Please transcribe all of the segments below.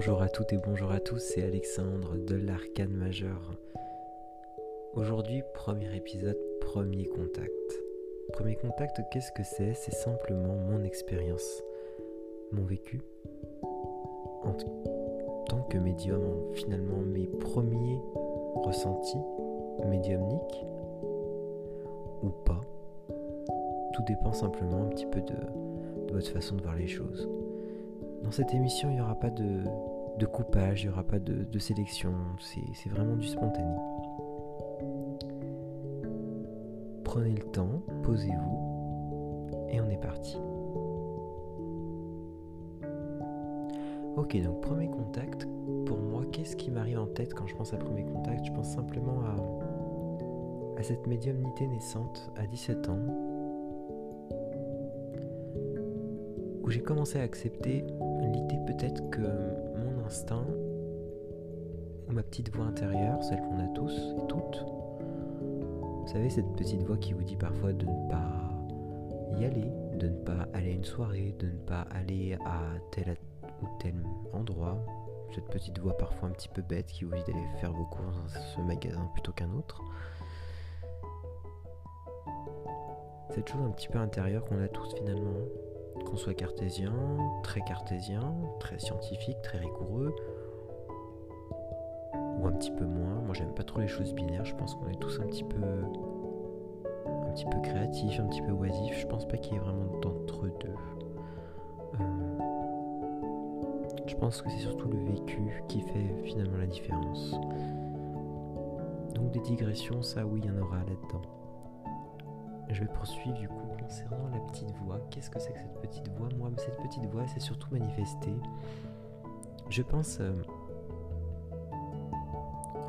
Bonjour à toutes et bonjour à tous, c'est Alexandre de l'Arcane Majeur. Aujourd'hui, premier épisode, premier contact. Premier contact, qu'est-ce que c'est? C'est simplement mon expérience, mon vécu. En tant que médium, finalement, mes premiers ressentis médiumniques ou pas. Tout dépend simplement un petit peu de, de votre façon de voir les choses. Dans cette émission, il n'y aura pas de, de coupage, il n'y aura pas de, sélection, c'est vraiment du spontané. Prenez le temps, posez-vous et on est parti. Ok, donc premier contact, pour moi, qu'est-ce qui m'arrive en tête quand je pense à premier contact? Je pense simplement à, cette médiumnité naissante à 17 ans, où j'ai commencé à accepter l'idée peut-être que instinct, ma petite voix intérieure, celle qu'on a tous et toutes, vous savez, cette petite voix qui vous dit parfois de ne pas y aller, de ne pas aller à une soirée, de ne pas aller à tel ou tel endroit, cette petite voix parfois un petit peu bête qui vous dit d'aller faire vos courses dans ce magasin plutôt qu'un autre. Cette chose un petit peu intérieure qu'on a tous finalement, qu'on soit cartésien, très cartésien, très scientifique, très rigoureux, ou un petit peu moins. Moi, j'aime pas trop les choses binaires. Je pense qu'on est tous un petit peu, un petit peu créatifs, un petit peu oisifs. Je pense pas qu'il y ait vraiment d'entre deux. Euh, je pense que c'est surtout le vécu qui fait finalement la différence. Donc des digressions, ça oui, il y en aura là-dedans. Je vais poursuivre du coup concernant la petite voix. Qu'est-ce que c'est que cette petite voix? Moi, cette petite voix, c'est surtout manifestée. Je pense euh,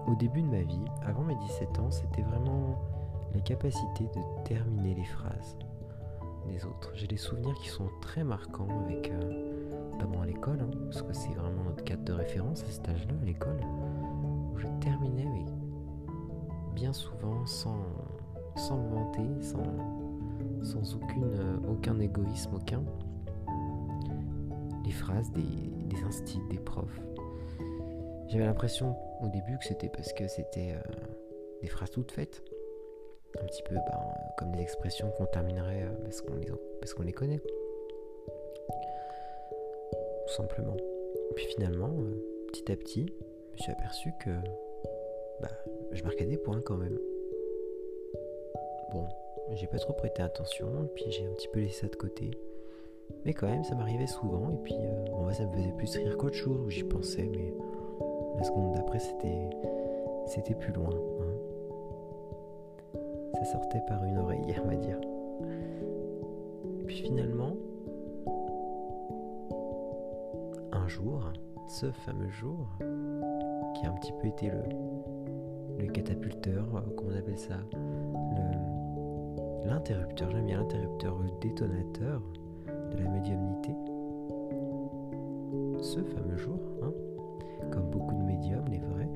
au début de ma vie, avant mes 17 ans, c'était vraiment la capacité de terminer les phrases des autres. J'ai des souvenirs qui sont très marquants avec, euh, notamment à l'école, hein, parce que c'est vraiment notre cadre de référence à cet âge-là, à l'école, où je terminais, bien souvent sans sans me vanter, sans, sans euh, aucun égoïsme, aucun. Les phrases des, des instits, des profs. J'avais l'impression au début que c'était parce que c'était euh, des phrases toutes faites. Un petit peu ben, comme des expressions qu'on terminerait euh, parce qu'on les, parce qu'on les connaît. Tout simplement. Puis finalement, petit à petit, je me suis aperçu que bah, je marquais des points quand même. Bon, j'ai pas trop prêté attention, et puis j'ai un petit peu laissé ça de côté. Mais quand même, ça m'arrivait souvent, et puis euh, bon, ça me faisait plus rire qu'autre chose, où j'y pensais, mais la seconde d'après, c'était, c'était plus loin. Hein. Ça sortait par une oreille, on va dire. Et puis finalement, un jour, ce fameux jour, qui a un petit peu été le, le catapulteur, euh, comment on appelle ça, l'interrupteur, j'aime bien l'interrupteur, le détonateur de la médiumnité. Ce fameux jour, hein, comme beaucoup de médiums, les vrais,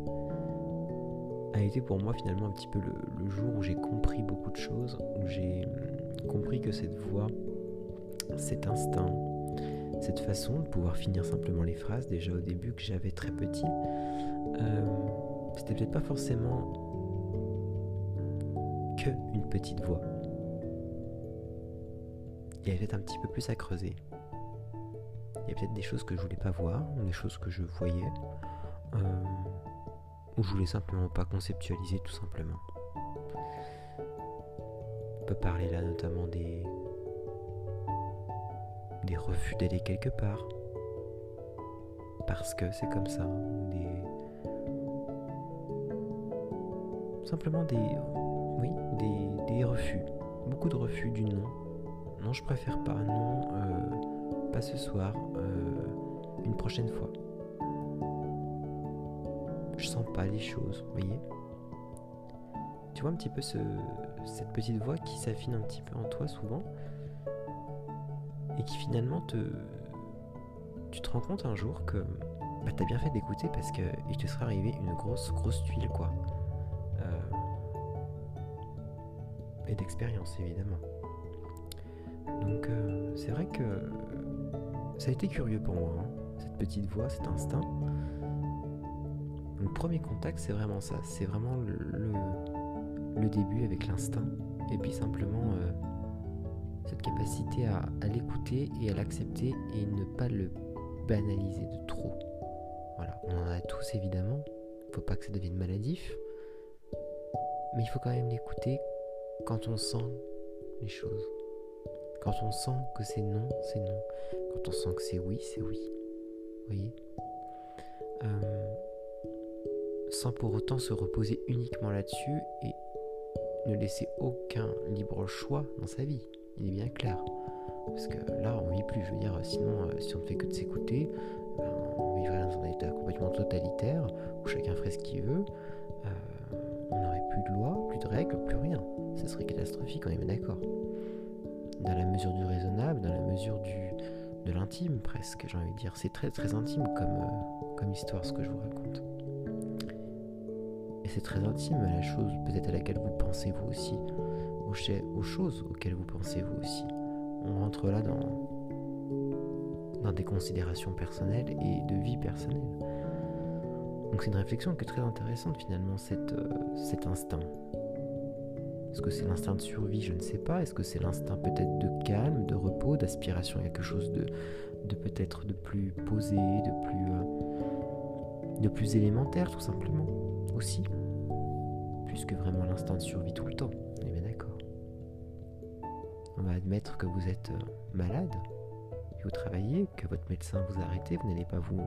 a été pour moi finalement un petit peu le, jour où j'ai compris beaucoup de choses, où j'ai hum, compris que cette voix, cet instinct, cette façon de pouvoir finir simplement les phrases, déjà au début que j'avais très petit, euh, c'était peut-être pas forcément que une petite voix il y avait peut-être un petit peu plus à creuser. Il y a peut-être des choses que je voulais pas voir, des choses que je voyais, euh, ou je voulais simplement pas conceptualiser tout simplement. On peut parler là notamment des des refus d'aller quelque part parce que c'est comme ça, des simplement des oui des, des refus, beaucoup de refus du non non, je préfère pas. Non, euh, pas ce soir. Euh, une prochaine fois. Je sens pas les choses, vous voyez Tu vois un petit peu ce, cette petite voix qui s'affine un petit peu en toi souvent et qui finalement te. Tu te rends compte un jour que bah, t'as bien fait d'écouter parce que il te serait arrivé une grosse, grosse tuile quoi. Euh, et d'expérience évidemment. Donc euh, c'est vrai que ça a été curieux pour moi, hein, cette petite voix, cet instinct. premier contact, c'est vraiment ça. C'est vraiment le, début avec l'instinct. Et puis simplement euh, cette capacité à, l'écouter et à l'accepter et ne pas le banaliser de trop. Voilà, on en a tous évidemment. Faut pas que ça devienne maladif. Mais il faut quand même l'écouter quand on sent les choses. Quand on sent que c'est non, c'est non. Quand on sent que c'est oui, c'est oui. Vous voyez? Euh, Sans pour autant se reposer uniquement là-dessus et ne laisser aucun libre choix dans sa vie. Il est bien clair. Parce que là, on vit plus. Je veux dire, sinon, euh, si on ne fait que de s'écouter, ben, on vivrait dans un état complètement totalitaire où chacun ferait ce qu'il veut. Euh, on n'aurait plus de loi, plus de règles, plus rien. Ce serait catastrophique, on est bien d'accord. Dans la mesure du raisonnable, dans la mesure du, de l'intime presque, j'ai envie de dire. C'est très très intime comme, euh, comme histoire ce que je vous raconte. Et c'est très intime la chose peut-être à laquelle vous pensez vous aussi, aux, choses auxquelles vous pensez vous aussi. On rentre là dans, dans des considérations personnelles et de vie personnelle. Donc c'est une réflexion qui est très intéressante finalement, cette, euh, cet instinct. Est-ce que c'est l'instinct de survie? Je ne sais pas. Est-ce que c'est l'instinct peut-être de calme, de repos, d'aspiration? À quelque chose de, de peut-être de plus posé, de plus, euh, de plus élémentaire tout simplement aussi Plus que vraiment l'instinct de survie tout le temps. On est bien d'accord. On va admettre que vous êtes euh, malade, que vous travaillez, que votre médecin vous a arrêté, vous n'allez pas vous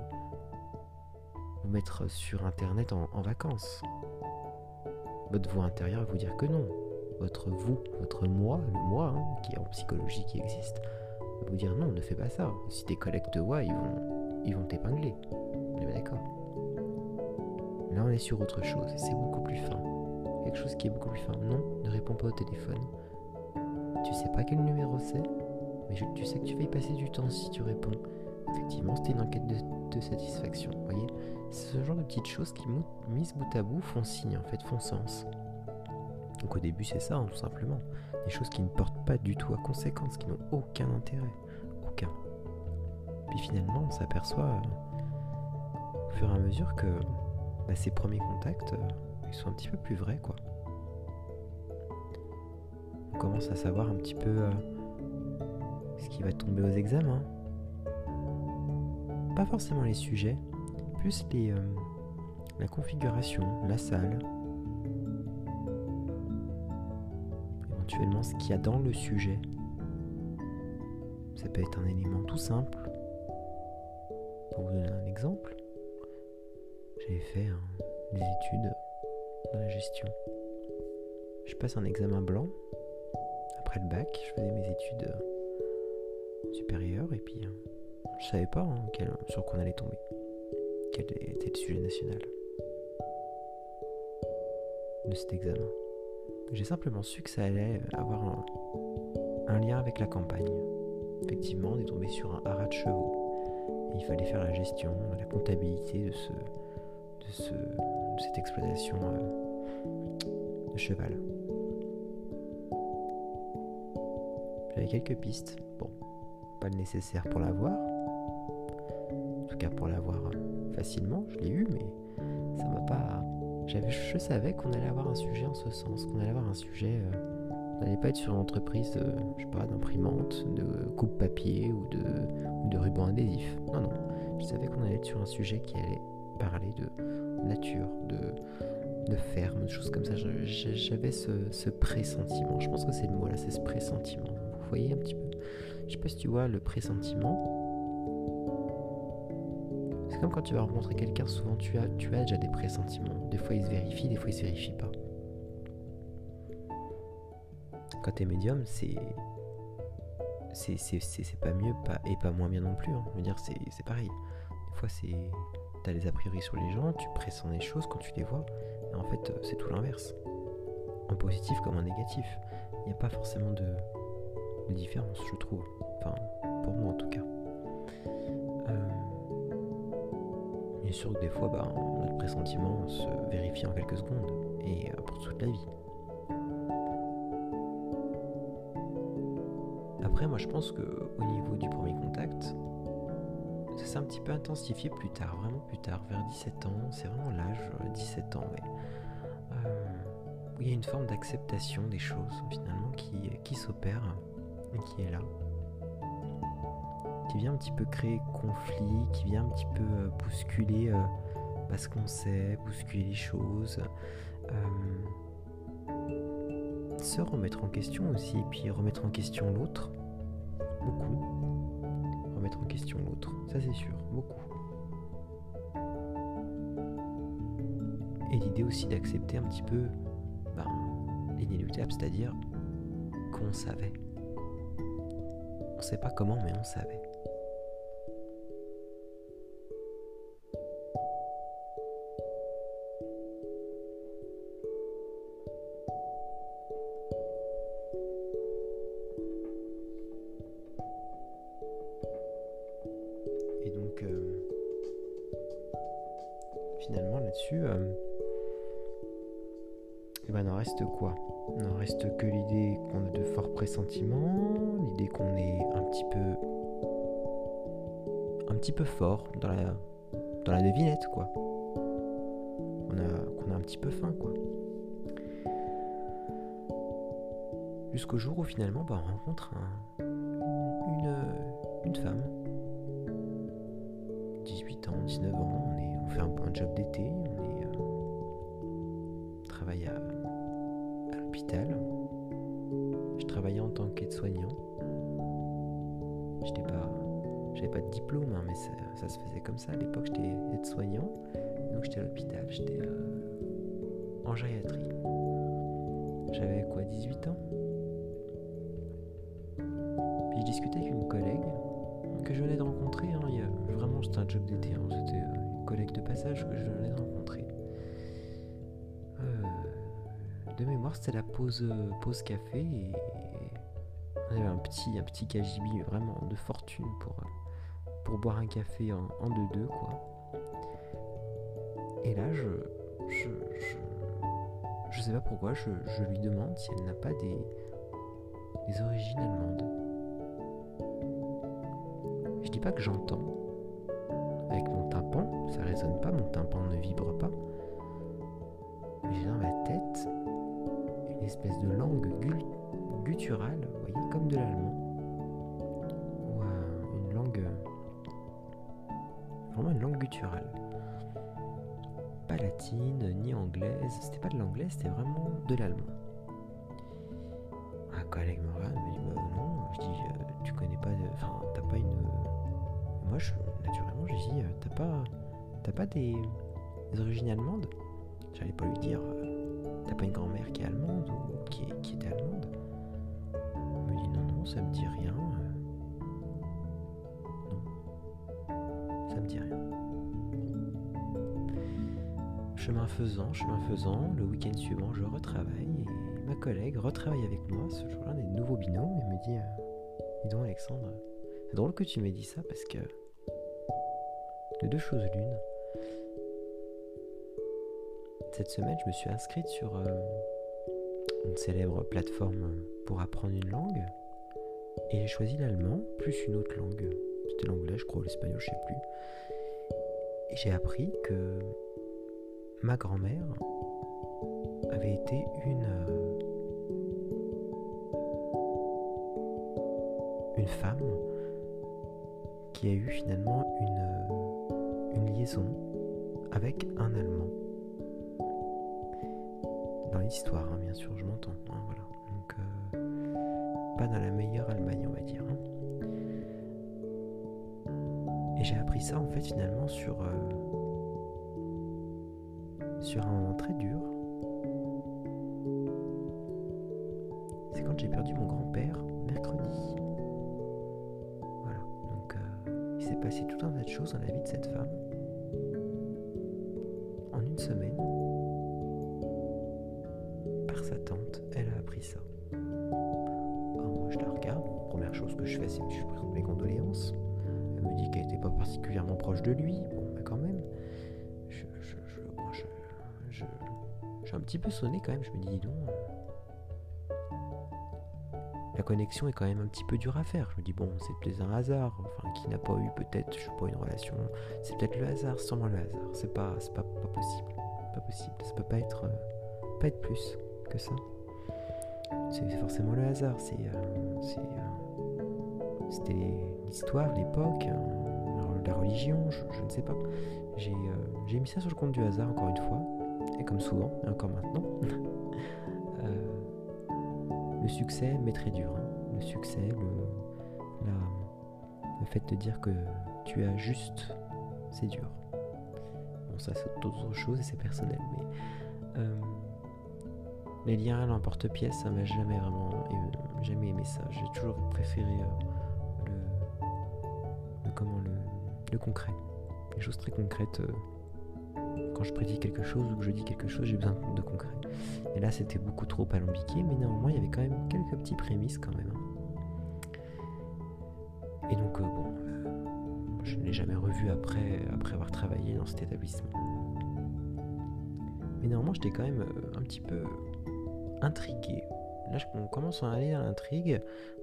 vous mettre sur Internet en, vacances. Votre voix intérieure va vous dire que non. Votre vous, votre moi, le moi, hein, qui est en psychologie qui existe, va vous dire non, ne fais pas ça. Si tes collègues te voient, ils vont ils vont t'épingler. On est d'accord Là, on est sur autre chose c'est beaucoup plus fin. Quelque chose qui est beaucoup plus fin. Non, ne réponds pas au téléphone. Tu sais pas quel numéro c'est, mais tu sais que tu vas y passer du temps si tu réponds. Effectivement, c'était une enquête de, de satisfaction. Vous voyez c'est ce genre de petites choses qui, mises bout à bout, font signe, en fait, font sens. Donc au début, c'est ça, hein, tout simplement. Des choses qui ne portent pas du tout à conséquence, qui n'ont aucun intérêt. Aucun. Puis finalement, on s'aperçoit euh, au fur et à mesure que bah, ces premiers contacts, euh, ils sont un petit peu plus vrais, quoi. On commence à savoir un petit peu euh, ce qui va tomber aux examens. Pas forcément les sujets, plus les, la configuration, la salle, éventuellement ce qu'il y a dans le sujet. Ça peut être un élément tout simple. Pour vous donner un exemple, j'avais fait des études dans la gestion. Je passe un examen blanc. Après le bac, je faisais mes études supérieures et puis euh, je savais pas hein, sur quoi on allait tomber quel était le sujet national de cet examen. J'ai simplement su que ça allait avoir un, lien avec la campagne. Effectivement, on est tombé sur un haras de chevaux. il fallait faire la gestion, la comptabilité de, ce, de, ce, de cette exploitation euh, de cheval. J'avais quelques pistes. Bon, pas le nécessaire pour l'avoir. En tout cas, pour l'avoir facilement, je l'ai eu, mais ça m'a pas. Je savais qu'on allait avoir un sujet en ce sens, qu'on allait avoir un sujet. Euh, on n'allait pas être sur une entreprise, je sais pas, d'imprimante, de coupe papier ou de, ruban adhésif. Non, non. Je savais qu'on allait être sur un sujet qui allait parler de nature, de, ferme, de choses comme ça. J'avais ce, ce pressentiment. Je pense que c'est le mot là, c'est ce pressentiment. Vous voyez un petit peu. Je sais pas si tu vois le pressentiment. C'est comme quand tu vas rencontrer quelqu'un, souvent tu as, tu as déjà des pressentiments. Des fois ils se vérifient, des fois ils se vérifient pas. Quand tu es médium, c'est. C'est pas mieux pas, et pas moins bien non plus. Hein. Dire, c'est pareil. Des fois, c'est. T'as des a priori sur les gens, tu pressens des choses quand tu les vois. Et en fait, c'est tout l'inverse. En positif comme en négatif. Il n'y a pas forcément de, de différence, je trouve. Enfin, pour moi en tout cas. Bien sûr que des fois, bah, notre pressentiment se vérifie en quelques secondes et euh, pour toute la vie. Après, moi je pense que au niveau du premier contact, ça s'est un petit peu intensifié plus tard, vraiment plus tard, vers 17 ans. C'est vraiment l'âge, 17 ans, où il y a une forme d'acceptation des choses finalement qui s'opère et qui est là qui vient un petit peu créer conflit, qui vient un petit peu euh, bousculer euh, bah, ce qu'on sait, bousculer les choses, euh, se remettre en question aussi, et puis remettre en question l'autre, beaucoup. Remettre en question l'autre, ça c'est sûr, beaucoup. Et l'idée aussi d'accepter un petit peu ben, l'inéluctable, c'est-à-dire qu'on savait. On sait pas comment, mais on savait. Eh ben, il en reste quoi? N'en reste que l'idée qu'on a de forts pressentiments, l'idée qu'on est un petit peu. un petit peu fort dans la, dans la devinette, quoi. On a, qu'on a un petit peu faim, quoi. Jusqu'au jour où finalement bah, on rencontre une, une femme 18 ans, 19 ans, on fait un, un job d'été, qu'aide-soignant. J'étais pas, j'avais pas de diplôme, hein, mais ça, se faisait comme ça. À l'époque, j'étais aide-soignant, donc j'étais à l'hôpital, j'étais euh, en gériatrie. J'avais quoi, 18 ans? Puis je discutais avec une collègue que je venais de rencontrer. Hein, vraiment, c'était un job d'été. Hein, c'était une collègue de passage que je venais de rencontrer. Euh, de mémoire, c'était la pause, pause café et un petit, un petit vraiment de fortune pour, pour boire un café en, en deux-deux, quoi. Et là, je, je, je, je sais pas pourquoi, je, je lui demande si elle n'a pas des, des origines allemandes. Je dis pas que j'entends. Avec mon tympan, ça résonne pas, mon tympan ne vibre pas. Mais j'ai dans ma tête une espèce de langue gutturale, vous voyez, de l'allemand. Ou euh, une langue. Vraiment une langue gutturale. Pas latine, ni anglaise. C'était pas de l'anglais, c'était vraiment de l'allemand. Un collègue me regarde, me dit bah non. Je dis euh, tu connais pas. Enfin, t'as pas une. Moi, je, naturellement, je dis euh, t'as pas. T'as pas des, origines allemandes? J'allais pas lui dire euh, t'as pas une grand-mère qui est allemande ou qui, qui était allemande ça me dit rien. Non. Ça me dit rien. Chemin faisant, chemin faisant, le week-end suivant, je retravaille et ma collègue retravaille avec moi. Ce jour-là, des nouveaux binômes et me dit euh, Dis donc, Alexandre, c'est drôle que tu m'aies dit ça parce que de deux choses l'une. Cette semaine, je me suis inscrite sur euh, une célèbre plateforme pour apprendre une langue et j'ai choisi l'allemand plus une autre langue. C'était l'anglais, je crois, ou l'espagnol, je sais plus. Et j'ai appris que ma grand-mère avait été une euh, une femme qui a eu finalement une, une liaison avec un Allemand. Dans l'histoire, hein, bien sûr, je m'entends. hein, voilà. Pas dans la meilleure Allemagne, on va dire. hein. Et j'ai appris ça, en fait, finalement, sur, euh, sur un moment très dur. C'est quand j'ai perdu mon grand-père, mercredi. Voilà, donc euh, il s'est passé tout un tas de choses dans la vie de cette femme. Je fais c'est que je présente mes condoléances. Elle me dit qu'elle n'était pas particulièrement proche de lui, bon bah quand même. Je, je, suis un petit peu sonné quand même, je me dis dis donc. euh, la connexion est quand même un petit peu dure à faire. Je me dis, bon, c'est peut-être un hasard. Enfin, qui n'a pas eu peut-être, je sais pas, une relation. C'est peut-être le hasard, sûrement le hasard. C'est pas, c'est pas, pas possible. Pas possible. Ça peut pas être, euh, pas être plus que ça. C'est forcément le hasard. C'est, c'est, euh, c'était l'histoire, l'époque, hein, la religion, je, ne sais pas. J'ai, j'ai mis ça sur le compte du hasard encore une fois. Et comme souvent, et encore maintenant. le succès m'est très dur. Hein. Le succès, le, le fait de dire que tu as juste, c'est dur. Bon, ça, c'est d'autres choses et c'est personnel, mais euh, les liens à l'emporte-pièce, ça m'a jamais vraiment jamais aimé ça. J'ai toujours préféré euh, comment le, concret, les choses très concrètes. Euh, quand je prédis quelque chose ou que je dis quelque chose, j'ai besoin de concret. Et là, c'était beaucoup trop alambiqué, mais néanmoins, il y avait quand même quelques petits prémices quand même. Hein. Et donc, euh, bon, euh, je ne l'ai jamais revu après, après avoir travaillé dans cet établissement. Mais néanmoins, j'étais quand même un petit peu intrigué. Là, on commence à aller dans l'intrigue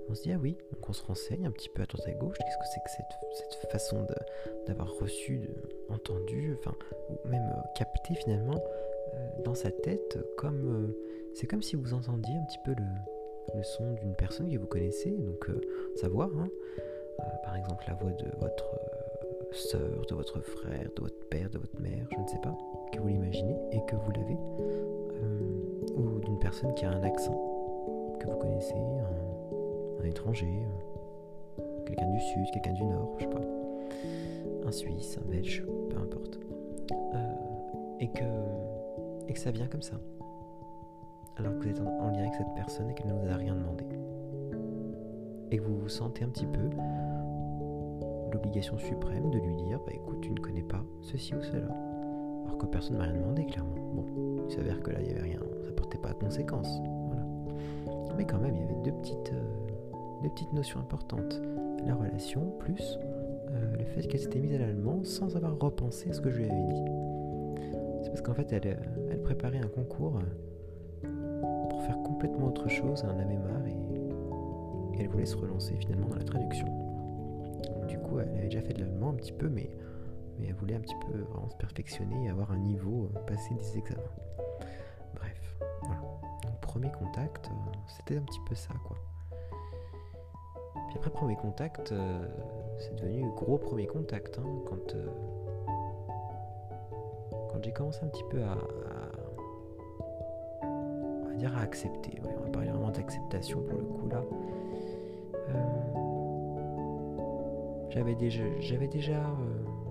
on se dit, ah oui, donc on se renseigne un petit peu à droite à gauche, qu'est-ce que c'est que cette, cette façon d'avoir reçu, entendu, enfin, ou même euh, capté finalement euh, dans sa tête, comme euh, c'est comme si vous entendiez un petit peu le, le son d'une personne que vous connaissez, donc sa voix, hein. par exemple la voix de votre sœur, de votre frère, de votre père, de votre mère, je ne sais pas, que vous l'imaginez et que vous l'avez, ou d'une personne qui a un accent que vous connaissez, étranger, euh, quelqu'un du sud, quelqu'un du nord, je sais pas, un Suisse, un Belge, peu importe, euh, et que et que ça vient comme ça, alors que vous êtes en, lien avec cette personne et qu'elle ne vous a rien demandé, et que vous vous sentez un petit peu l'obligation suprême de lui dire, bah écoute, tu ne connais pas ceci ou cela, alors que personne ne m'a rien demandé clairement. Bon, il s'avère que là il n'y avait rien, ça portait pas de conséquences, voilà. Mais quand même, il y avait deux petites euh, deux petites notions importantes. La relation plus euh, le fait qu'elle s'était mise à l'allemand sans avoir repensé à ce que je lui avais dit. C'est parce qu'en fait, elle, euh, préparait un concours euh, pour faire complètement autre chose, elle en avait marre et, elle voulait se relancer finalement dans la traduction. du coup, elle avait déjà fait de l'allemand un petit peu, mais, elle voulait un petit peu vraiment se perfectionner et avoir un niveau, passer des examens. Bref, voilà. Premier contact, c'était un petit peu ça, quoi après premier contact, euh, c'est devenu gros premier contact. Hein, quand euh, quand j'ai commencé un petit peu à, dire à accepter. on va parler vraiment d'acceptation pour le coup là. Euh, j'avais déjà, j'avais déjà,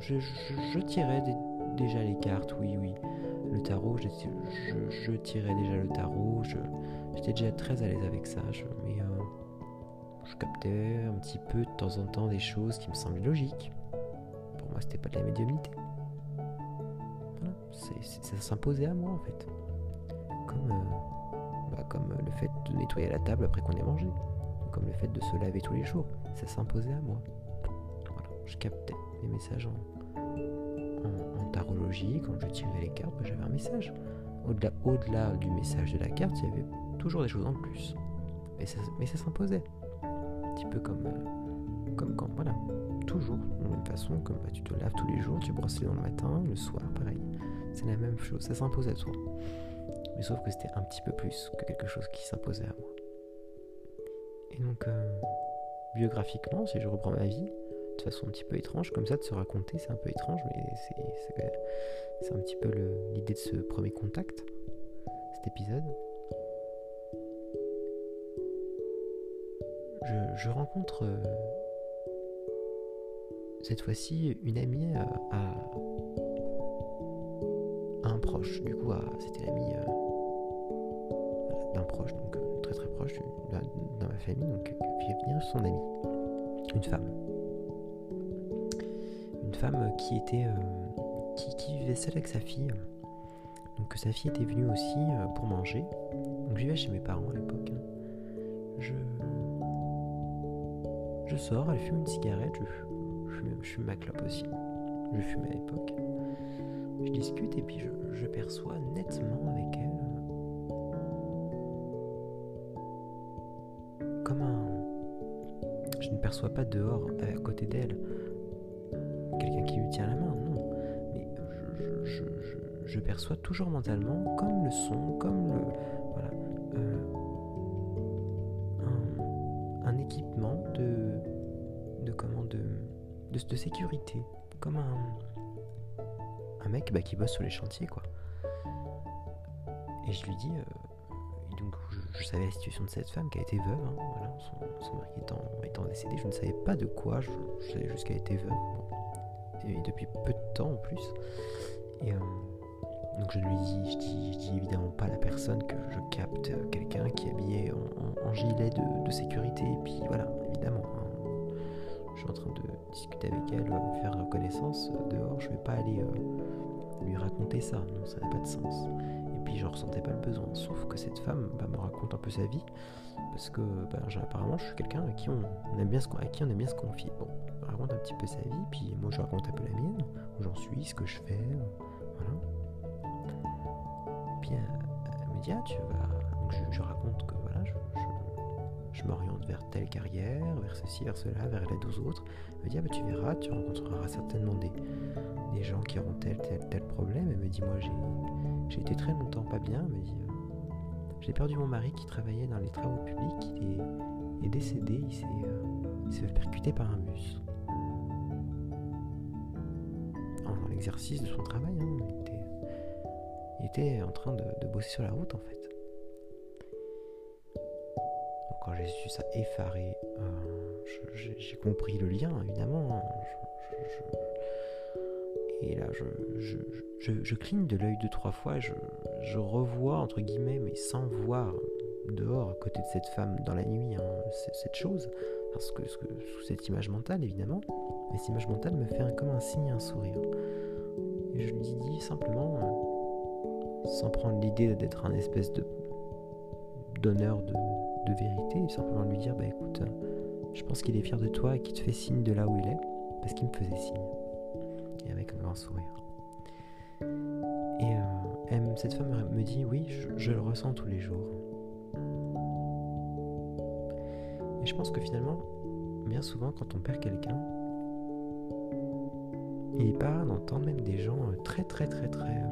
je, tirais déjà les cartes, oui, oui. Le tarot, je, tirais déjà le tarot. J'étais déjà très à l'aise avec ça. Je captais un petit peu de temps en temps des choses qui me semblaient logiques. Pour moi, c'était pas de la médiumnité. Voilà, ça s'imposait à moi en fait. Comme, euh, bah, comme le fait de nettoyer la table après qu'on ait mangé. Comme le fait de se laver tous les jours. Ça s'imposait à moi. Je captais les messages en, tarologie. Quand je tirais les cartes, bah, j'avais un message. Au-delà au -delà du message de la carte, il y avait toujours des choses en plus. Mais ça s'imposait petit peu comme, euh, comme quand, voilà, toujours, de la même façon, comme bah, tu te laves tous les jours, tu brosses les dents le matin, le soir, pareil. C'est la même chose, ça s'impose à toi. Mais sauf que c'était un petit peu plus que quelque chose qui s'imposait à moi. Et donc, euh, biographiquement, si je reprends ma vie, de façon un petit peu étrange, comme ça, de se raconter, c'est un peu étrange, mais c'est un petit peu l'idée de ce premier contact, cet épisode. Je, rencontre euh, cette fois-ci une amie euh, à, un proche. Du coup, c'était l'amie euh, d'un proche, donc très très proche dans ma famille, donc fait venir son amie, une femme. Une femme qui était qui, vivait seule avec sa fille. Donc sa fille était venue aussi pour manger. Donc je vivais chez mes parents à l'époque. Hein. Je sors, elle fume une cigarette, je, fume ma clope aussi. Je fume à l'époque. Je discute et puis je, perçois nettement avec elle comme un, je ne perçois pas dehors, à côté d'elle, quelqu'un qui lui tient la main, non. Mais je, perçois toujours mentalement, comme le son, comme le. De, sécurité. Comme un. un mec bah, qui bosse sur les chantiers, quoi. Et je lui dis. Euh, je, savais la situation de cette femme qui a été veuve, hein, son, mari étant, décédé, je ne savais pas de quoi, je, savais juste qu'elle était veuve depuis peu de temps en plus. Et euh, donc je lui dis, je dis, dis évidemment pas la personne que je capte quelqu'un qui est habillé en, gilet de, sécurité. Et puis voilà, évidemment, hein. Je suis en train de discuter avec elle, euh, faire connaissance dehors. Je vais pas aller euh, lui raconter ça, non, ça n'a pas de sens. Et puis je ressentais pas le besoin. Sauf que cette femme bah, me raconte un peu sa vie parce que bah, apparemment je suis quelqu'un à qui on, aime bien se confier. Bon, raconte un petit peu sa vie, puis moi je raconte un peu la mienne, où j'en suis, ce que je fais, voilà. Puis elle, me dit, ah tu vas... Donc je, raconte que voilà, je, m'oriente vers telle carrière, vers ceci, vers cela, vers l'aide aux autres. Elle me dit, ah bah tu verras, tu rencontreras certainement des, gens qui auront tel, tel, tel problème. Elle me dit, moi j'ai été très longtemps pas bien, elle me dit... Euh, j'ai perdu mon mari qui travaillait dans les travaux publics, il est, décédé, il s'est euh, percuter par un bus. exercice de son travail. Hein. Il, était, en train de, bosser sur la route en fait. J'ai su ça effaré, euh, j'ai compris le lien évidemment. Et là, je, cligne de l'œil deux, trois fois, je, revois, entre guillemets, mais sans voir dehors, à côté de cette femme, dans la nuit, hein, cette chose, parce que, sous cette image mentale, évidemment, cette image mentale me fait comme un signe, un sourire. Et je lui dis simplement, euh, sans prendre l'idée d'être un espèce de donneur de, vérité, simplement lui dire, bah écoute, euh, je pense qu'il est fier de toi et qu'il te fait signe de là où il est, parce qu'il me faisait signe. Et avec un grand sourire. Et euh, cette femme me dit, oui, je, le ressens tous les jours. Et je pense que finalement, bien souvent, quand on perd quelqu'un, il est pas d'entendre même des gens euh, très très très très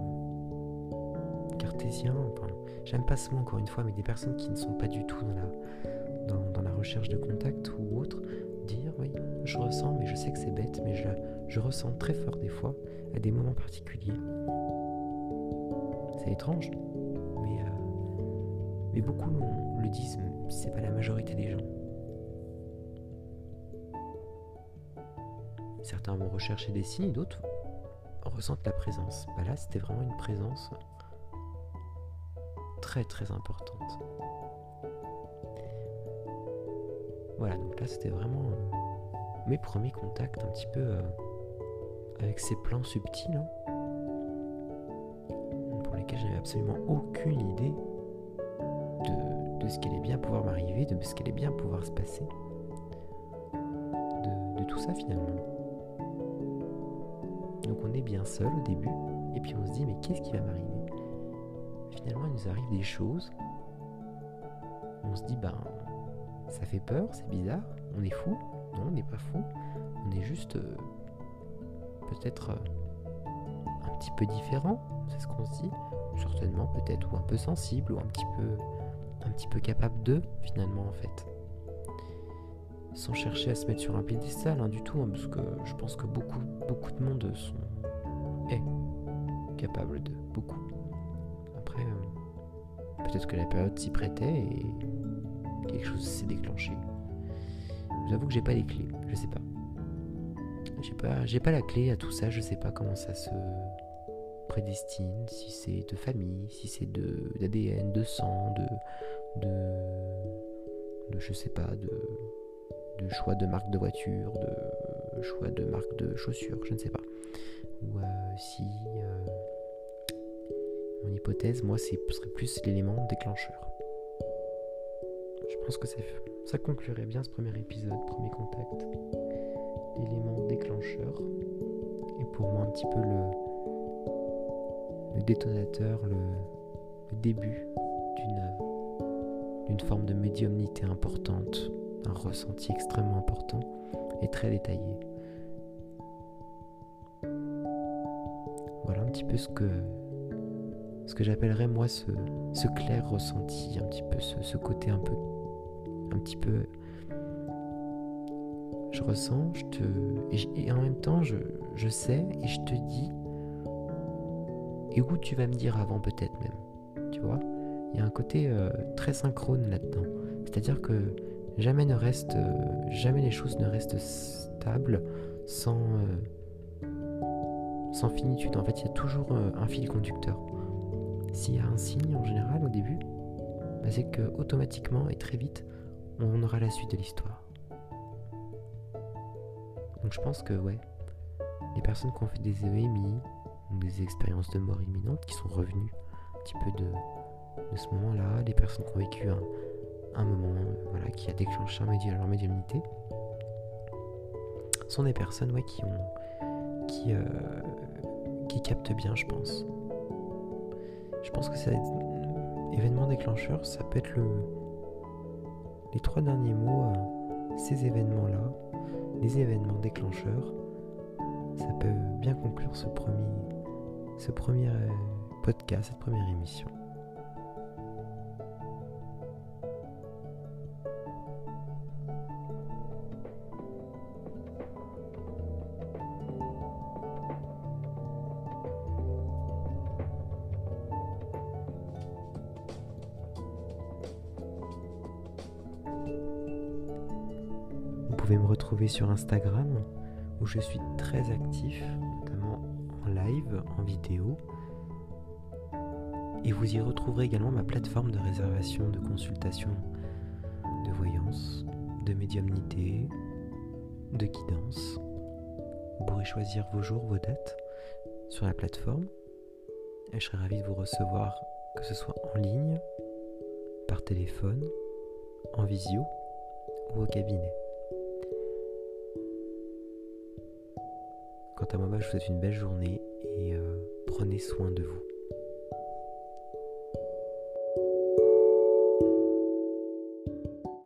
j'aime pas ce mot encore une fois, mais des personnes qui ne sont pas du tout dans la, dans, la recherche de contact ou autre, dire oui, je ressens, mais je sais que c'est bête, mais je, je ressens très fort des fois à des moments particuliers. C'est étrange, mais, euh, mais beaucoup le disent, c'est pas la majorité des gens. Certains vont rechercher des signes, d'autres ressentent la présence. Bah là, c'était vraiment une présence très très importante. Voilà, donc là, c'était vraiment euh, mes premiers contacts un petit peu euh, avec ces plans subtils hein, pour lesquels j'avais absolument aucune idée de, ce qu'allait bien pouvoir m'arriver, de ce qu'allait bien pouvoir se passer. de tout ça finalement. Donc on est bien seul au début, et puis on se dit mais qu'est-ce qui va m'arriver? Nous arrive des choses, on se dit ben ça fait peur, c'est bizarre, on est fou, non on n'est pas fou, on est juste euh, peut-être euh, un petit peu différent, c'est ce qu'on se dit, certainement peut-être ou un peu sensible ou un petit peu un petit peu capable de finalement en fait. Sans chercher à se mettre sur un piédestal hein, du tout, hein, parce que je pense que beaucoup, beaucoup de monde sont est capable de beaucoup. Peut-être que la période s'y prêtait et quelque chose s'est déclenché. J'avoue que j'ai pas les clés, je sais pas. J'ai pas, j'ai pas la clé à tout ça, je sais pas comment ça se prédestine, si c'est de famille, si c'est de d'ADN, de sang, de, de, de je sais pas, de de choix de marque de voiture, de choix de marque de chaussures, je ne sais pas. Ou euh, si euh, mon hypothèse, moi, ce serait plus l'élément déclencheur. Je pense que ça conclurait bien ce premier épisode, premier contact. L'élément déclencheur. Et pour moi, un petit peu le, le détonateur, le, le début d'une forme de médiumnité importante un ressenti extrêmement important et très détaillé. Voilà un petit peu ce que, ce que j'appellerais moi ce, clair ressenti, un petit peu ce, côté un peu, un petit peu, je ressens, je te, et, en même temps je, je sais et je te dis, et où tu vas me dire avant peut-être même, tu vois? Il y a un côté euh, très synchrone là-dedans, c'est-à-dire que jamais ne reste, euh, jamais les choses ne restent stables sans euh, sans finitude. En fait, il y a toujours un fil conducteur. S'il y a un signe en général au début, bah, c'est que automatiquement et très vite, on aura la suite de l'histoire. Donc je pense que ouais, les personnes qui ont fait des EMI des expériences de mort imminente qui sont revenues un petit peu de, de ce moment-là, les personnes qui ont vécu un, moment voilà, qui a déclenché leur médiumnité, sont des personnes qui ont qui, euh, qui captent bien, je pense. Je pense que c'est événement déclencheur, ça peut être le les trois derniers mots, euh, ces événements-là, les événements déclencheurs, ça peut bien conclure ce premier, ce premier euh, podcast, cette première émission. Pouvez me retrouver sur Instagram où je suis très actif, notamment en live, en vidéo. Et vous y retrouverez également ma plateforme de réservation de consultation de voyance, de médiumnité, de guidance. Vous pourrez choisir vos jours, vos dates sur la plateforme. Et je serai ravi de vous recevoir, que ce soit en ligne, par téléphone, en visio ou au cabinet. Quant à moi, je vous souhaite une belle journée et euh, prenez soin de vous.